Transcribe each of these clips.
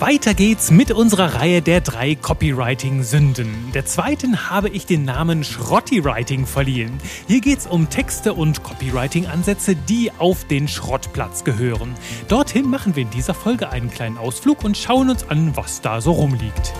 Weiter geht's mit unserer Reihe der drei Copywriting-Sünden. Der zweiten habe ich den Namen Schrotti-Writing verliehen. Hier geht's um Texte und Copywriting-Ansätze, die auf den Schrottplatz gehören. Dorthin machen wir in dieser Folge einen kleinen Ausflug und schauen uns an, was da so rumliegt.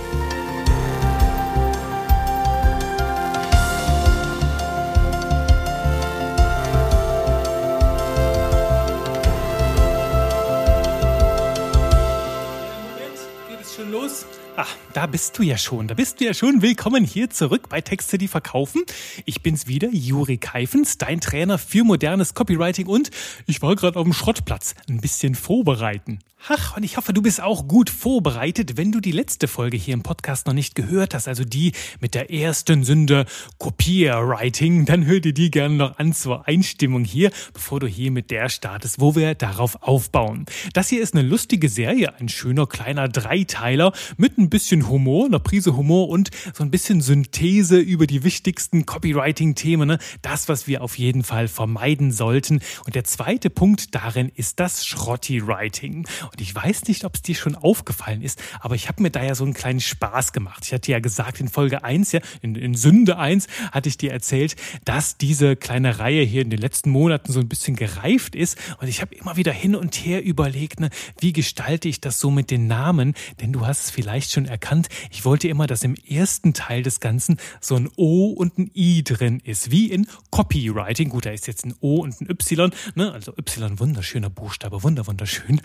Da bist du ja schon. Da bist du ja schon. Willkommen hier zurück bei Texte, die verkaufen. Ich bin's wieder, Juri Keifens, dein Trainer für modernes Copywriting und ich war gerade auf dem Schrottplatz. Ein bisschen vorbereiten. Ach, und ich hoffe, du bist auch gut vorbereitet, wenn du die letzte Folge hier im Podcast noch nicht gehört hast, also die mit der ersten Sünde Copywriting, dann hör dir die gerne noch an zur Einstimmung hier, bevor du hier mit der startest, wo wir darauf aufbauen. Das hier ist eine lustige Serie, ein schöner kleiner Dreiteiler mit ein bisschen Humor, einer Prise Humor und so ein bisschen Synthese über die wichtigsten Copywriting-Themen, ne? das, was wir auf jeden Fall vermeiden sollten. Und der zweite Punkt darin ist das Schrotti-Writing. Und ich weiß nicht, ob es dir schon aufgefallen ist, aber ich habe mir da ja so einen kleinen Spaß gemacht. Ich hatte ja gesagt, in Folge 1, ja, in, in Sünde 1, hatte ich dir erzählt, dass diese kleine Reihe hier in den letzten Monaten so ein bisschen gereift ist. Und ich habe immer wieder hin und her überlegt, ne, wie gestalte ich das so mit den Namen? Denn du hast es vielleicht schon erkannt, ich wollte immer, dass im ersten Teil des Ganzen so ein O und ein I drin ist, wie in Copywriting. Gut, da ist jetzt ein O und ein Y, ne? also Y, wunderschöner Buchstabe, wunder, wunderschön.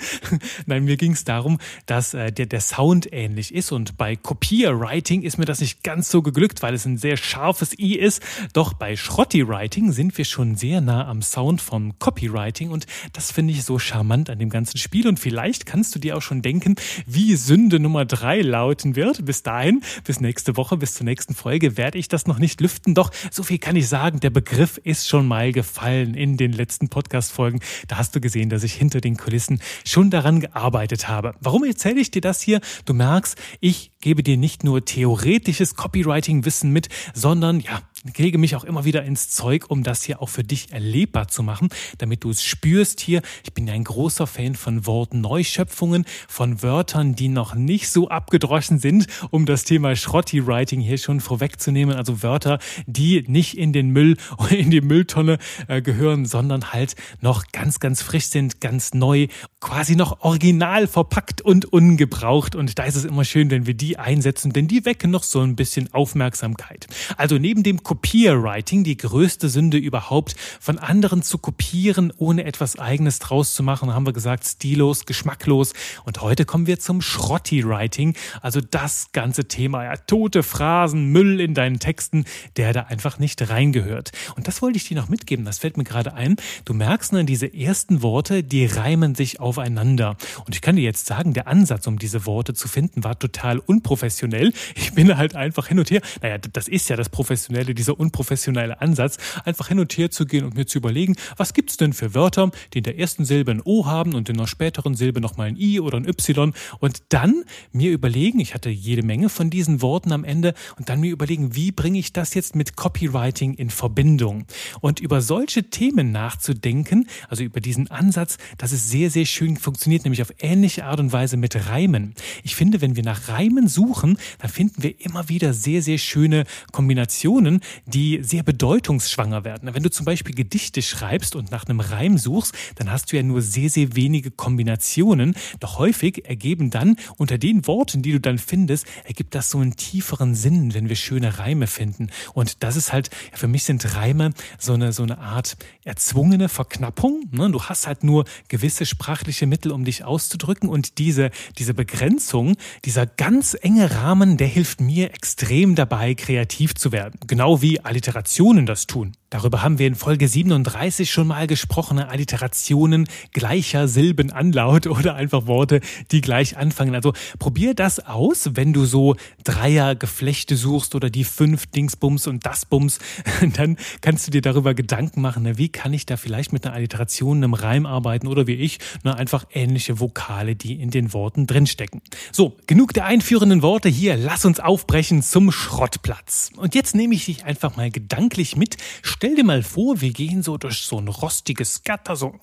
Nein, mir ging es darum, dass äh, der, der Sound ähnlich ist und bei Copywriting ist mir das nicht ganz so geglückt, weil es ein sehr scharfes I ist. Doch bei Schrotti-Writing sind wir schon sehr nah am Sound von Copywriting und das finde ich so charmant an dem ganzen Spiel und vielleicht kannst du dir auch schon denken, wie Sünde Nummer drei lauten wird. Bis dahin, bis nächste Woche, bis zur nächsten Folge werde ich das noch nicht lüften. Doch so viel kann ich sagen, der Begriff ist schon mal gefallen in den letzten Podcast-Folgen. Da hast du gesehen, dass ich hinter den Kulissen schon daran gearbeitet habe. Warum erzähle ich dir das hier? Du merkst, ich gebe dir nicht nur theoretisches Copywriting-Wissen mit, sondern ja, kriege mich auch immer wieder ins Zeug, um das hier auch für dich erlebbar zu machen, damit du es spürst hier. Ich bin ein großer Fan von Wortneuschöpfungen, von Wörtern, die noch nicht so abgedroschen sind, um das Thema Schrotti-Writing hier schon vorwegzunehmen. Also Wörter, die nicht in den Müll in die Mülltonne äh, gehören, sondern halt noch ganz, ganz frisch sind, ganz neu, quasi noch original verpackt und ungebraucht. Und da ist es immer schön, wenn wir die einsetzen, denn die wecken noch so ein bisschen Aufmerksamkeit. Also neben dem Copywriting, die größte Sünde überhaupt, von anderen zu kopieren, ohne etwas eigenes draus zu machen, haben wir gesagt, stillos, geschmacklos. Und heute kommen wir zum Schrotti-Writing, also das ganze Thema, ja, tote Phrasen, Müll in deinen Texten, der da einfach nicht reingehört. Und das wollte ich dir noch mitgeben, das fällt mir gerade ein. Du merkst, ne, diese ersten Worte, die reimen sich aufeinander. Und ich kann dir jetzt sagen, der Ansatz, um diese Worte zu finden, war total unprofessionell. Ich bin halt einfach hin und her. Naja, das ist ja das Professionelle, dieser unprofessionelle Ansatz, einfach hin und her zu gehen und mir zu überlegen, was gibt's denn für Wörter, die in der ersten Silbe ein O haben und in der späteren Silbe nochmal ein I oder ein Y und dann mir überlegen, ich hatte jede Menge von diesen Worten am Ende und dann mir überlegen, wie bringe ich das jetzt mit Copywriting in Verbindung? Und über solche Themen nachzudenken, also über diesen Ansatz, das ist sehr, sehr schön funktioniert, nämlich auf ähnliche Art und Weise mit Reimen. Ich finde, wenn wir nach Reimen suchen, dann finden wir immer wieder sehr, sehr schöne Kombinationen, die sehr bedeutungsschwanger werden. Wenn du zum Beispiel Gedichte schreibst und nach einem Reim suchst, dann hast du ja nur sehr, sehr wenige Kombinationen. Doch häufig ergeben dann unter den Worten, die du dann findest, ergibt das so einen tieferen Sinn, wenn wir schöne Reime finden. Und das ist halt, für mich sind Reime so eine, so eine Art erzwungene Verknappung. Ne? Du hast halt nur gewisse sprachliche Mittel, um dich auszudrücken und diese, diese Begrenzung, dieser ganz enge Rahmen, der hilft mir extrem dabei, kreativ zu werden. Genau wie Alliterationen das tun. Darüber haben wir in Folge 37 schon mal gesprochen. Alliterationen gleicher Silbenanlaut oder einfach Worte, die gleich anfangen. Also probier das aus, wenn du so Dreiergeflechte suchst oder die fünf Dingsbums und das Bums. Dann kannst du dir darüber Gedanken machen, wie kann ich da vielleicht mit einer Alliteration, einem Reim arbeiten oder wie ich, nur einfach ähnliche Vokale, die in den Worten drinstecken. So, genug der einführenden Worte hier. Lass uns aufbrechen zum Schrottplatz. Und jetzt nehme ich dich einfach mal gedanklich mit stell dir mal vor, wir gehen so durch so ein rostiges Gatter, so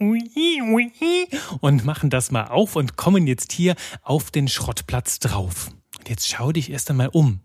und machen das mal auf und kommen jetzt hier auf den Schrottplatz drauf. Und jetzt schau dich erst einmal um.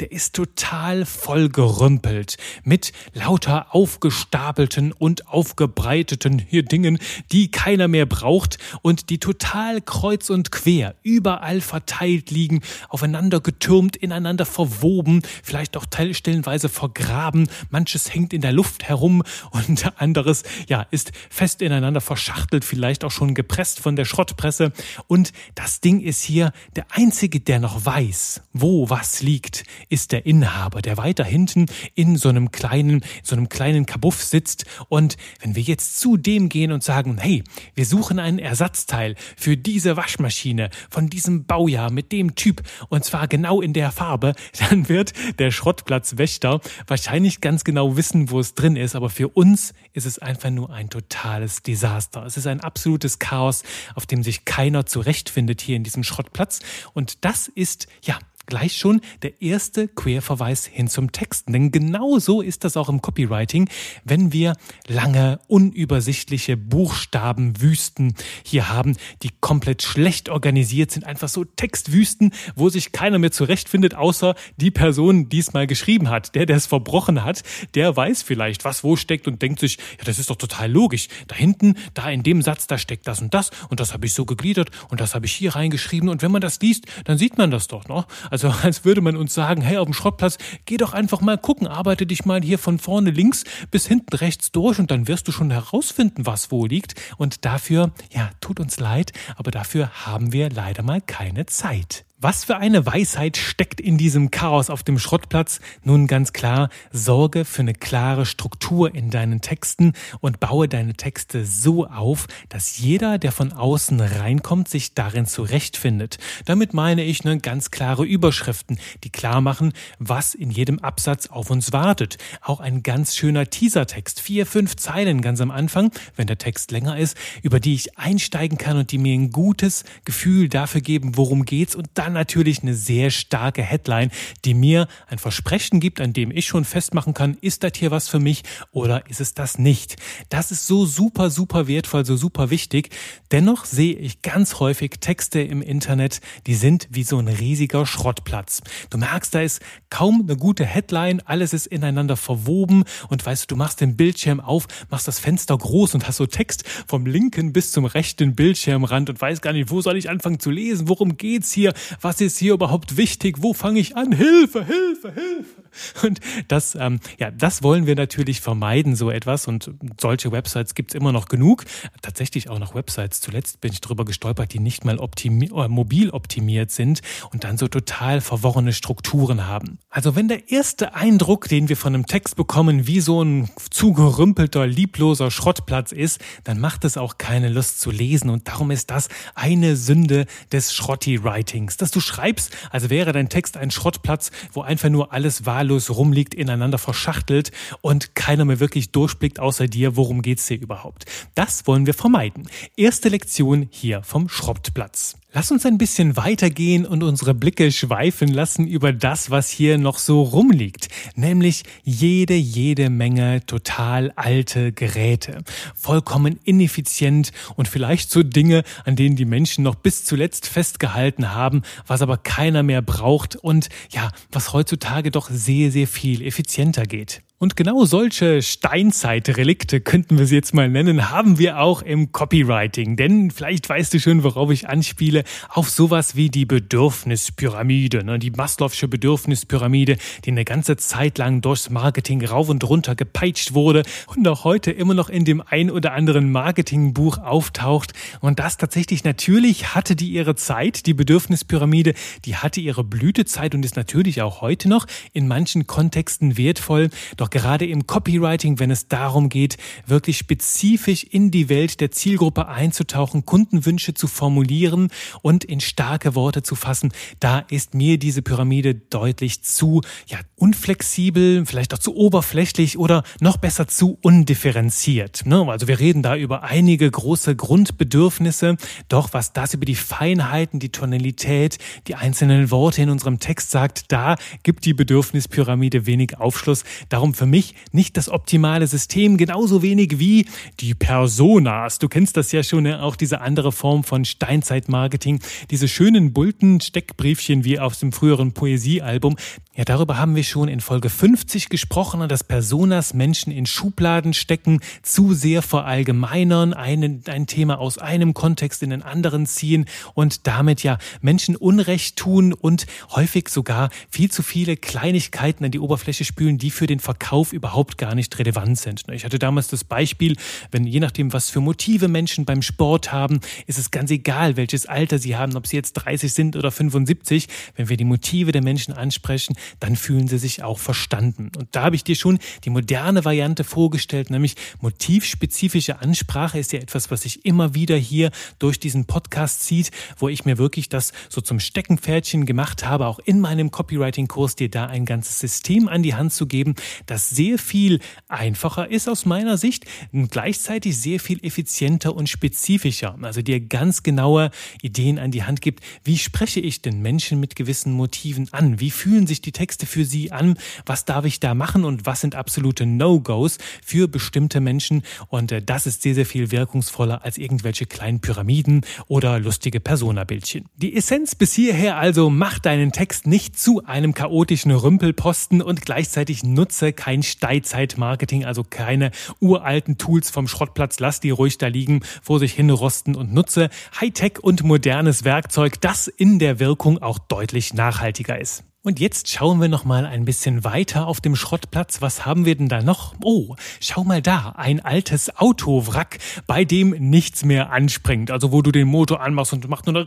Der ist total vollgerümpelt mit lauter aufgestapelten und aufgebreiteten hier Dingen, die keiner mehr braucht und die total kreuz und quer überall verteilt liegen, aufeinander getürmt, ineinander verwoben, vielleicht auch stellenweise vergraben. Manches hängt in der Luft herum und anderes, ja, ist fest ineinander verschachtelt, vielleicht auch schon gepresst von der Schrottpresse. Und das Ding ist hier der einzige, der noch weiß, wo was liegt ist der Inhaber, der weiter hinten in so einem kleinen, so einem kleinen Kabuff sitzt. Und wenn wir jetzt zu dem gehen und sagen, hey, wir suchen einen Ersatzteil für diese Waschmaschine von diesem Baujahr mit dem Typ und zwar genau in der Farbe, dann wird der Schrottplatzwächter wahrscheinlich ganz genau wissen, wo es drin ist. Aber für uns ist es einfach nur ein totales Desaster. Es ist ein absolutes Chaos, auf dem sich keiner zurechtfindet hier in diesem Schrottplatz. Und das ist, ja, gleich schon der erste Querverweis hin zum Texten. Denn genau so ist das auch im Copywriting, wenn wir lange, unübersichtliche Buchstabenwüsten hier haben, die komplett schlecht organisiert sind, einfach so Textwüsten, wo sich keiner mehr zurechtfindet, außer die Person, die es mal geschrieben hat. Der, der es verbrochen hat, der weiß vielleicht, was wo steckt und denkt sich, ja, das ist doch total logisch. Da hinten, da in dem Satz, da steckt das und das und das habe ich so gegliedert und das habe ich hier reingeschrieben und wenn man das liest, dann sieht man das doch, ne? Also als würde man uns sagen, hey, auf dem Schrottplatz, geh doch einfach mal gucken, arbeite dich mal hier von vorne links bis hinten rechts durch und dann wirst du schon herausfinden, was wo liegt. Und dafür, ja, tut uns leid, aber dafür haben wir leider mal keine Zeit. Was für eine Weisheit steckt in diesem Chaos auf dem Schrottplatz? Nun ganz klar, sorge für eine klare Struktur in deinen Texten und baue deine Texte so auf, dass jeder, der von außen reinkommt, sich darin zurechtfindet. Damit meine ich eine ganz klare Überschriften, die klar machen, was in jedem Absatz auf uns wartet. Auch ein ganz schöner Teasertext, vier, fünf Zeilen ganz am Anfang, wenn der Text länger ist, über die ich einsteigen kann und die mir ein gutes Gefühl dafür geben, worum geht's und dann natürlich eine sehr starke Headline, die mir ein Versprechen gibt, an dem ich schon festmachen kann, ist das hier was für mich oder ist es das nicht. Das ist so super, super wertvoll, so super wichtig. Dennoch sehe ich ganz häufig Texte im Internet, die sind wie so ein riesiger Schrottplatz. Du merkst, da ist kaum eine gute Headline, alles ist ineinander verwoben und weißt du, du machst den Bildschirm auf, machst das Fenster groß und hast so Text vom linken bis zum rechten Bildschirmrand und weißt gar nicht, wo soll ich anfangen zu lesen, worum geht's hier, was ist hier überhaupt wichtig? Wo fange ich an? Hilfe, Hilfe, Hilfe. Und das, ähm, ja, das wollen wir natürlich vermeiden, so etwas. Und solche Websites gibt's immer noch genug. Tatsächlich auch noch Websites. Zuletzt bin ich drüber gestolpert, die nicht mal optimi äh, mobil optimiert sind und dann so total verworrene Strukturen haben. Also wenn der erste Eindruck, den wir von einem Text bekommen, wie so ein zugerümpelter, liebloser Schrottplatz ist, dann macht es auch keine Lust zu lesen. Und darum ist das eine Sünde des Schrotti-Writings, dass du schreibst, als wäre dein Text ein Schrottplatz, wo einfach nur alles wahllos rumliegt, ineinander verschachtelt und keiner mehr wirklich durchblickt außer dir, worum geht's dir überhaupt. Das wollen wir vermeiden. Erste Lektion hier vom Schrottplatz. Lass uns ein bisschen weitergehen und unsere Blicke schweifen lassen über das, was hier noch so rumliegt. Nämlich jede, jede Menge total alte Geräte. Vollkommen ineffizient und vielleicht so Dinge, an denen die Menschen noch bis zuletzt festgehalten haben, was aber keiner mehr braucht und ja, was heutzutage doch sehr, sehr viel effizienter geht. Und genau solche Steinzeitrelikte könnten wir sie jetzt mal nennen, haben wir auch im Copywriting. Denn vielleicht weißt du schon, worauf ich anspiele, auf sowas wie die Bedürfnispyramide, ne? die Maslow'sche Bedürfnispyramide, die eine ganze Zeit lang durchs Marketing rauf und runter gepeitscht wurde und auch heute immer noch in dem ein oder anderen Marketingbuch auftaucht. Und das tatsächlich natürlich hatte die ihre Zeit, die Bedürfnispyramide, die hatte ihre Blütezeit und ist natürlich auch heute noch in manchen Kontexten wertvoll. Doch doch gerade im Copywriting, wenn es darum geht, wirklich spezifisch in die Welt der Zielgruppe einzutauchen, Kundenwünsche zu formulieren und in starke Worte zu fassen, da ist mir diese Pyramide deutlich zu ja, unflexibel, vielleicht auch zu oberflächlich oder noch besser zu undifferenziert. Ne? Also wir reden da über einige große Grundbedürfnisse, doch was das über die Feinheiten, die Tonalität, die einzelnen Worte in unserem Text sagt, da gibt die Bedürfnispyramide wenig Aufschluss. Darum für mich nicht das optimale System, genauso wenig wie die Personas. Du kennst das ja schon, ne? auch diese andere Form von Steinzeitmarketing, diese schönen bunten Steckbriefchen wie aus dem früheren Poesiealbum. Ja, darüber haben wir schon in Folge 50 gesprochen, dass Personas Menschen in Schubladen stecken, zu sehr verallgemeinern, ein, ein Thema aus einem Kontext in den anderen ziehen und damit ja Menschen Unrecht tun und häufig sogar viel zu viele Kleinigkeiten an die Oberfläche spülen, die für den Verkauf überhaupt gar nicht relevant sind. Ich hatte damals das Beispiel, wenn je nachdem, was für Motive Menschen beim Sport haben, ist es ganz egal, welches Alter sie haben, ob sie jetzt 30 sind oder 75, wenn wir die Motive der Menschen ansprechen, dann fühlen sie sich auch verstanden. Und da habe ich dir schon die moderne Variante vorgestellt, nämlich motivspezifische Ansprache ist ja etwas, was sich immer wieder hier durch diesen Podcast zieht, wo ich mir wirklich das so zum Steckenpferdchen gemacht habe, auch in meinem Copywriting-Kurs dir da ein ganzes System an die Hand zu geben, das sehr viel einfacher ist aus meiner Sicht und gleichzeitig sehr viel effizienter und spezifischer. Also dir ganz genaue Ideen an die Hand gibt, wie spreche ich denn Menschen mit gewissen Motiven an? Wie fühlen sich die Texte für sie an? Was darf ich da machen und was sind absolute No-Gos für bestimmte Menschen? Und äh, das ist sehr, sehr viel wirkungsvoller als irgendwelche kleinen Pyramiden oder lustige Persona-Bildchen. Die Essenz bis hierher also, mach deinen Text nicht zu einem chaotischen Rümpelposten und gleichzeitig nutze kein Steilzeit-Marketing, also keine uralten Tools vom Schrottplatz, lass die ruhig da liegen, vor sich hin rosten und nutze Hightech und modernes Werkzeug, das in der Wirkung auch deutlich nachhaltiger ist. Und jetzt schauen wir noch mal ein bisschen weiter auf dem Schrottplatz. Was haben wir denn da noch? Oh, schau mal da, ein altes Autowrack, bei dem nichts mehr anspringt. Also wo du den Motor anmachst und macht nur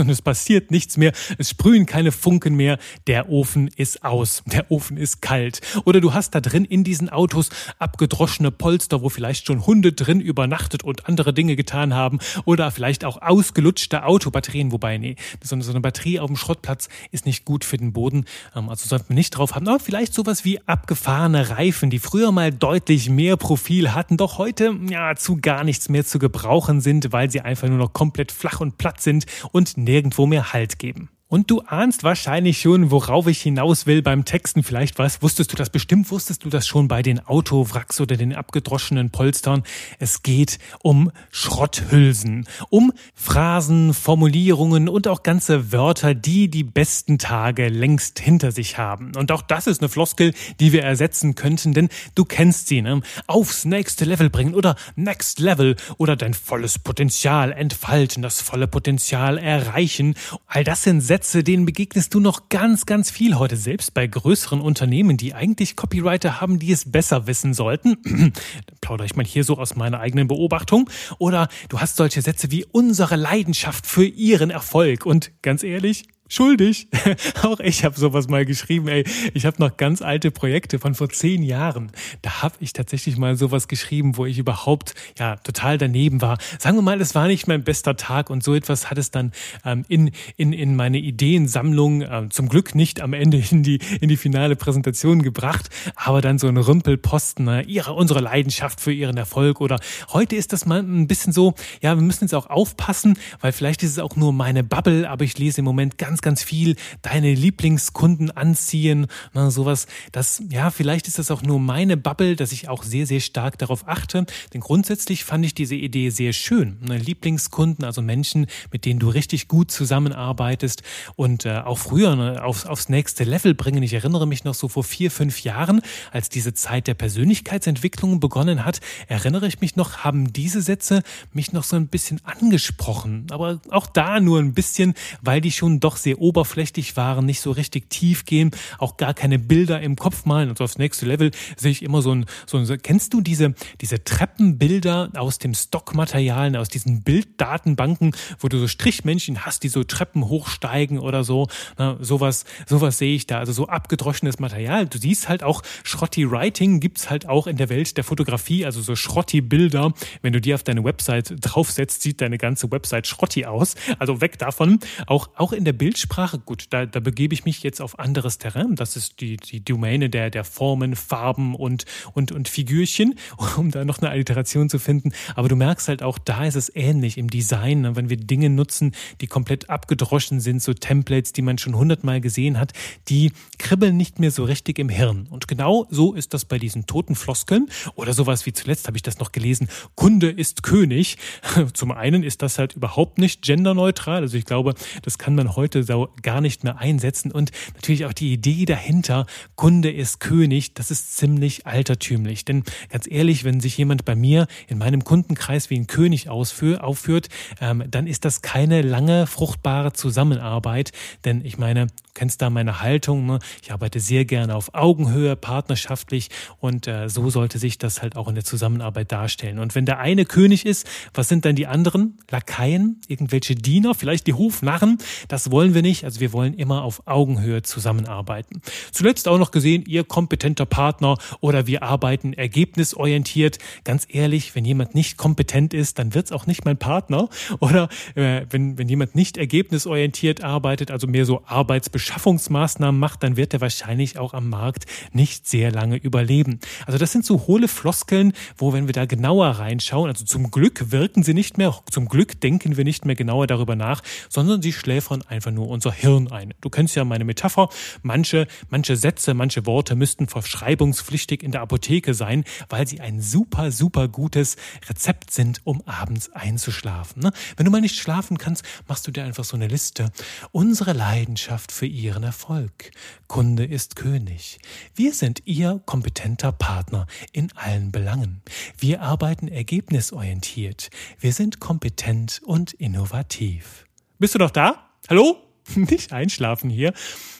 und es passiert nichts mehr. Es sprühen keine Funken mehr. Der Ofen ist aus. Der Ofen ist kalt. Oder du hast da drin in diesen Autos abgedroschene Polster, wo vielleicht schon Hunde drin übernachtet und andere Dinge getan haben. Oder vielleicht auch ausgelutschte Autobatterien, wobei nee, so eine Batterie auf dem Schrott Parkplatz ist nicht gut für den Boden. Ähm, also sollten wir nicht drauf haben. Aber vielleicht sowas wie abgefahrene Reifen, die früher mal deutlich mehr Profil hatten, doch heute ja zu gar nichts mehr zu gebrauchen sind, weil sie einfach nur noch komplett flach und platt sind und nirgendwo mehr Halt geben. Und du ahnst wahrscheinlich schon, worauf ich hinaus will beim Texten. Vielleicht was. Wusstest du das bestimmt? Wusstest du das schon bei den Autowracks oder den abgedroschenen Polstern? Es geht um Schrotthülsen. Um Phrasen, Formulierungen und auch ganze Wörter, die die besten Tage längst hinter sich haben. Und auch das ist eine Floskel, die wir ersetzen könnten, denn du kennst sie, ne? Aufs nächste Level bringen oder Next Level oder dein volles Potenzial entfalten, das volle Potenzial erreichen. All das sind Sätze, denen begegnest du noch ganz, ganz viel heute, selbst bei größeren Unternehmen, die eigentlich Copywriter haben, die es besser wissen sollten. Plaudere ich mal hier so aus meiner eigenen Beobachtung. Oder du hast solche Sätze wie unsere Leidenschaft für ihren Erfolg. Und ganz ehrlich, schuldig. Auch ich habe sowas mal geschrieben, ey. Ich habe noch ganz alte Projekte von vor zehn Jahren. Da habe ich tatsächlich mal sowas geschrieben, wo ich überhaupt ja total daneben war. Sagen wir mal, es war nicht mein bester Tag und so etwas hat es dann ähm, in, in, in meine Ideensammlung ähm, zum Glück nicht am Ende in die, in die finale Präsentation gebracht, aber dann so ein Rümpelposten, äh, ihre, unsere Leidenschaft für ihren Erfolg oder heute ist das mal ein bisschen so, ja, wir müssen jetzt auch aufpassen, weil vielleicht ist es auch nur meine Bubble, aber ich lese im Moment ganz, ganz viel deine Lieblingskunden anziehen, ne, sowas. Das, ja, vielleicht ist das auch nur meine Bubble, dass ich auch sehr, sehr stark darauf achte. Denn grundsätzlich fand ich diese Idee sehr schön. Ne, Lieblingskunden, also Menschen, mit denen du richtig gut zusammenarbeitest und äh, auch früher ne, aufs, aufs nächste Level bringen. Ich erinnere mich noch so vor vier, fünf Jahren, als diese Zeit der Persönlichkeitsentwicklung begonnen hat, erinnere ich mich noch, haben diese Sätze mich noch so ein bisschen angesprochen. Aber auch da nur ein bisschen, weil die schon doch sehr oberflächlich waren, nicht so richtig tief gehen, auch gar keine Bilder im Kopf malen. Und so aufs nächste Level sehe ich immer so ein, so ein kennst du diese, diese Treppenbilder aus dem Stockmaterial, aus diesen Bilddatenbanken, wo du so Strichmännchen hast, die so Treppen hochsteigen oder so. Na, sowas, sowas sehe ich da. Also so abgedroschenes Material. Du siehst halt auch Schrotti Writing gibt's halt auch in der Welt der Fotografie, also so Schrotti Bilder. Wenn du die auf deine Website draufsetzt, sieht deine ganze Website Schrotti aus. Also weg davon. Auch, auch in der Bild Bildsprache, gut, da, da begebe ich mich jetzt auf anderes Terrain. Das ist die, die Domäne der, der Formen, Farben und, und, und Figürchen, um da noch eine Alliteration zu finden. Aber du merkst halt auch, da ist es ähnlich im Design, ne? wenn wir Dinge nutzen, die komplett abgedroschen sind, so Templates, die man schon hundertmal gesehen hat, die kribbeln nicht mehr so richtig im Hirn. Und genau so ist das bei diesen toten Floskeln oder sowas wie zuletzt habe ich das noch gelesen, Kunde ist König. Zum einen ist das halt überhaupt nicht genderneutral. Also ich glaube, das kann man heute so gar nicht mehr einsetzen. Und natürlich auch die Idee dahinter, Kunde ist König, das ist ziemlich altertümlich. Denn ganz ehrlich, wenn sich jemand bei mir in meinem Kundenkreis wie ein König aufführt, ähm, dann ist das keine lange, fruchtbare Zusammenarbeit. Denn ich meine, du kennst da meine Haltung. Ne? Ich arbeite sehr gerne auf Augenhöhe, partnerschaftlich und äh, so sollte sich das halt auch in der Zusammenarbeit darstellen. Und wenn der eine König ist, was sind dann die anderen? Lakaien, irgendwelche Diener, vielleicht die Hofnarren? Das wollen wir nicht. Also wir wollen immer auf Augenhöhe zusammenarbeiten. Zuletzt auch noch gesehen, ihr kompetenter Partner oder wir arbeiten ergebnisorientiert. Ganz ehrlich, wenn jemand nicht kompetent ist, dann wird es auch nicht mein Partner. Oder äh, wenn, wenn jemand nicht ergebnisorientiert arbeitet, also mehr so Arbeitsbeschaffungsmaßnahmen macht, dann wird er wahrscheinlich auch am Markt nicht sehr lange überleben. Also das sind so hohle Floskeln, wo wenn wir da genauer reinschauen, also zum Glück wirken sie nicht mehr, zum Glück denken wir nicht mehr genauer darüber nach, sondern sie schläfern einfach nur unser Hirn ein. Du kennst ja meine Metapher, manche, manche Sätze, manche Worte müssten verschreibungspflichtig in der Apotheke sein, weil sie ein super, super gutes Rezept sind, um abends einzuschlafen. Ne? Wenn du mal nicht schlafen kannst, machst du dir einfach so eine Liste. Unsere Leidenschaft für ihren Erfolg. Kunde ist König. Wir sind ihr kompetenter Partner in allen Belangen. Wir arbeiten ergebnisorientiert. Wir sind kompetent und innovativ. Bist du doch da? Hallo? Nicht einschlafen hier.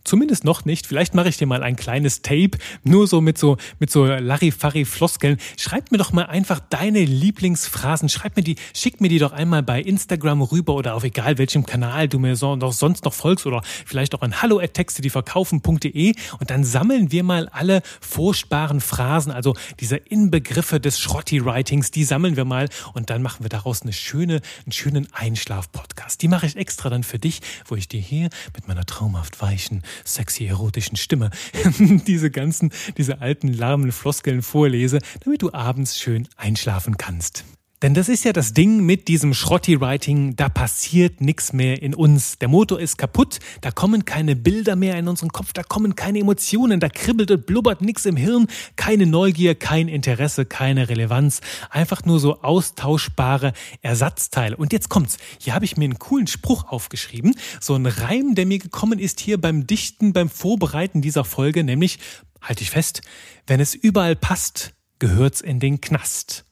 Zumindest noch nicht. Vielleicht mache ich dir mal ein kleines Tape, nur so mit so, mit so Larifari-Floskeln. Schreib mir doch mal einfach deine Lieblingsphrasen. Schreib mir die, schick mir die doch einmal bei Instagram rüber oder auf egal welchem Kanal du mir so, noch sonst noch folgst oder vielleicht auch an hallo texte die verkaufen.de und dann sammeln wir mal alle furchtbaren Phrasen, also diese Inbegriffe des Schrotti-Writings, die sammeln wir mal und dann machen wir daraus eine schöne, einen schönen Einschlaf-Podcast. Die mache ich extra dann für dich, wo ich dir hier mit meiner traumhaft weichen, sexy erotischen Stimme diese ganzen, diese alten lahmen Floskeln vorlese, damit du abends schön einschlafen kannst. Denn das ist ja das Ding mit diesem Schrotti-Writing, da passiert nichts mehr in uns. Der Motor ist kaputt, da kommen keine Bilder mehr in unseren Kopf, da kommen keine Emotionen, da kribbelt und blubbert nichts im Hirn, keine Neugier, kein Interesse, keine Relevanz. Einfach nur so austauschbare Ersatzteile. Und jetzt kommt's. Hier habe ich mir einen coolen Spruch aufgeschrieben. So ein Reim, der mir gekommen ist hier beim Dichten, beim Vorbereiten dieser Folge, nämlich, halte ich fest, wenn es überall passt, gehört's in den Knast.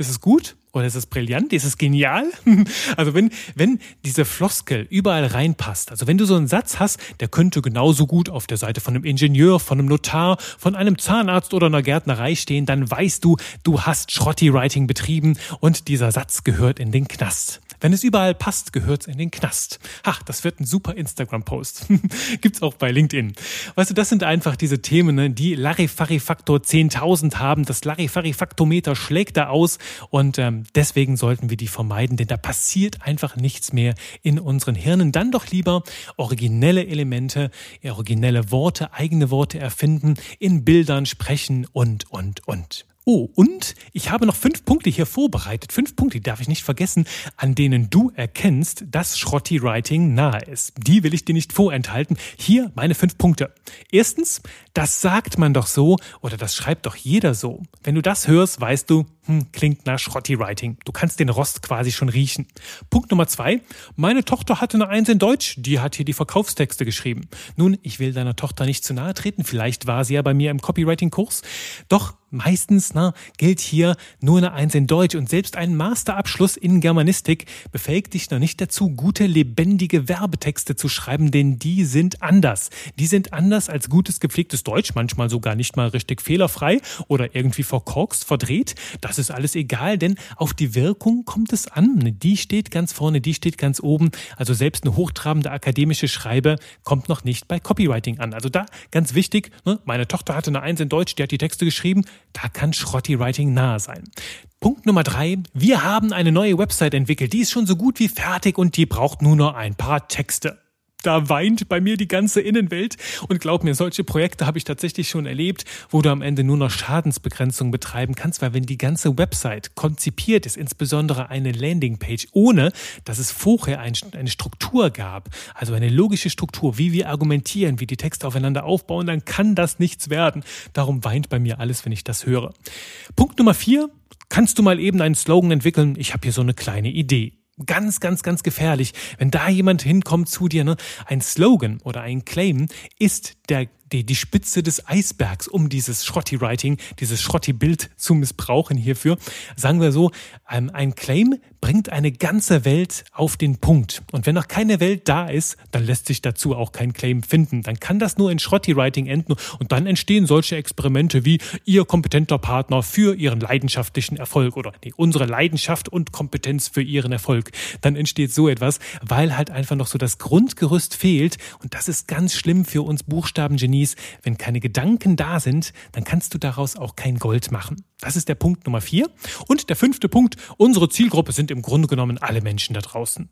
Ist es gut? Oder ist es brillant? Ist es genial? Also wenn, wenn diese Floskel überall reinpasst, also wenn du so einen Satz hast, der könnte genauso gut auf der Seite von einem Ingenieur, von einem Notar, von einem Zahnarzt oder einer Gärtnerei stehen, dann weißt du, du hast Schrotti-Writing betrieben und dieser Satz gehört in den Knast. Wenn es überall passt, gehört es in den Knast. Ach, das wird ein super Instagram-Post. Gibt's auch bei LinkedIn. Weißt du, das sind einfach diese Themen, ne, die Larifari-Faktor 10.000 haben. Das Larifari-Faktometer schlägt da aus und ähm, deswegen sollten wir die vermeiden, denn da passiert einfach nichts mehr in unseren Hirnen. Dann doch lieber originelle Elemente, originelle Worte, eigene Worte erfinden, in Bildern sprechen und, und, und. Oh, und ich habe noch fünf Punkte hier vorbereitet. Fünf Punkte, darf ich nicht vergessen, an denen du erkennst, dass Schrotti-Writing nahe ist. Die will ich dir nicht vorenthalten. Hier meine fünf Punkte. Erstens, das sagt man doch so oder das schreibt doch jeder so. Wenn du das hörst, weißt du, hm, klingt nach Schrotti-Writing. Du kannst den Rost quasi schon riechen. Punkt Nummer zwei, meine Tochter hatte eine Eins in Deutsch, die hat hier die Verkaufstexte geschrieben. Nun, ich will deiner Tochter nicht zu nahe treten, vielleicht war sie ja bei mir im Copywriting-Kurs. Doch Meistens ne, gilt hier nur eine Eins in Deutsch und selbst ein Masterabschluss in Germanistik befähigt dich noch nicht dazu, gute, lebendige Werbetexte zu schreiben, denn die sind anders. Die sind anders als gutes, gepflegtes Deutsch, manchmal sogar nicht mal richtig fehlerfrei oder irgendwie verkorkst, verdreht. Das ist alles egal, denn auf die Wirkung kommt es an. Die steht ganz vorne, die steht ganz oben. Also selbst eine hochtrabende akademische Schreibe kommt noch nicht bei Copywriting an. Also da ganz wichtig, ne, meine Tochter hatte eine Eins in Deutsch, die hat die Texte geschrieben da kann Schrotti-Writing nahe sein. Punkt Nummer drei. Wir haben eine neue Website entwickelt. Die ist schon so gut wie fertig und die braucht nur noch ein paar Texte. Da weint bei mir die ganze Innenwelt. Und glaub mir, solche Projekte habe ich tatsächlich schon erlebt, wo du am Ende nur noch Schadensbegrenzung betreiben kannst, weil wenn die ganze Website konzipiert ist, insbesondere eine Landingpage, ohne dass es vorher ein, eine Struktur gab, also eine logische Struktur, wie wir argumentieren, wie die Texte aufeinander aufbauen, dann kann das nichts werden. Darum weint bei mir alles, wenn ich das höre. Punkt Nummer vier. Kannst du mal eben einen Slogan entwickeln? Ich habe hier so eine kleine Idee ganz, ganz, ganz gefährlich. Wenn da jemand hinkommt zu dir, ne, ein Slogan oder ein Claim ist der die, die Spitze des Eisbergs, um dieses Schrotty-Writing, dieses Schrotty-Bild zu missbrauchen hierfür. Sagen wir so, ähm, ein Claim bringt eine ganze Welt auf den Punkt. Und wenn noch keine Welt da ist, dann lässt sich dazu auch kein Claim finden. Dann kann das nur in Schrotty-Writing enden und dann entstehen solche Experimente wie Ihr kompetenter Partner für Ihren leidenschaftlichen Erfolg oder nee, unsere Leidenschaft und Kompetenz für Ihren Erfolg. Dann entsteht so etwas, weil halt einfach noch so das Grundgerüst fehlt und das ist ganz schlimm für uns Buchstabengenie Genies, wenn keine Gedanken da sind, dann kannst du daraus auch kein Gold machen. Das ist der Punkt Nummer vier. Und der fünfte Punkt, unsere Zielgruppe sind im Grunde genommen alle Menschen da draußen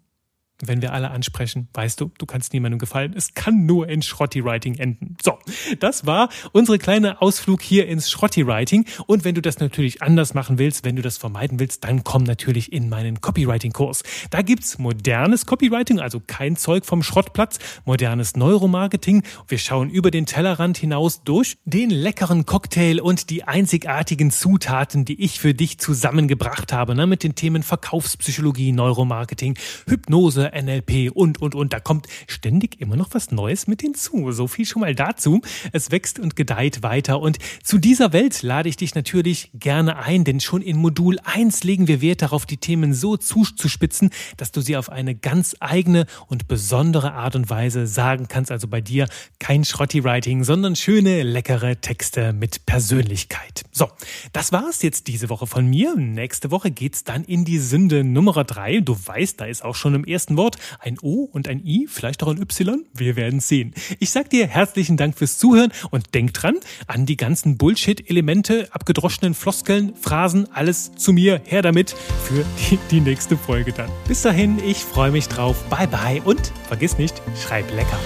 wenn wir alle ansprechen, weißt du, du kannst niemandem gefallen. Es kann nur in Schrotti-Writing enden. So, das war unsere kleine Ausflug hier ins Schrotti-Writing. Und wenn du das natürlich anders machen willst, wenn du das vermeiden willst, dann komm natürlich in meinen Copywriting-Kurs. Da gibt's modernes Copywriting, also kein Zeug vom Schrottplatz, modernes Neuromarketing. Wir schauen über den Tellerrand hinaus durch den leckeren Cocktail und die einzigartigen Zutaten, die ich für dich zusammengebracht habe, ne, mit den Themen Verkaufspsychologie, Neuromarketing, Hypnose, NLP und, und, und. Da kommt ständig immer noch was Neues mit hinzu. So viel schon mal dazu. Es wächst und gedeiht weiter. Und zu dieser Welt lade ich dich natürlich gerne ein, denn schon in Modul 1 legen wir Wert darauf, die Themen so zuzuspitzen, dass du sie auf eine ganz eigene und besondere Art und Weise sagen kannst. Also bei dir kein Schrotti-Writing, sondern schöne, leckere Texte mit Persönlichkeit. So, das war's jetzt diese Woche von mir. Nächste Woche geht's dann in die Sünde Nummer 3. Du weißt, da ist auch schon im ersten Wort ein O und ein I, vielleicht auch ein Y. Wir werden sehen. Ich sag dir herzlichen Dank fürs Zuhören und denk dran an die ganzen Bullshit-Elemente, abgedroschenen Floskeln, Phrasen, alles zu mir. Her damit für die, die nächste Folge dann. Bis dahin, ich freue mich drauf. Bye bye und vergiss nicht, schreib lecker.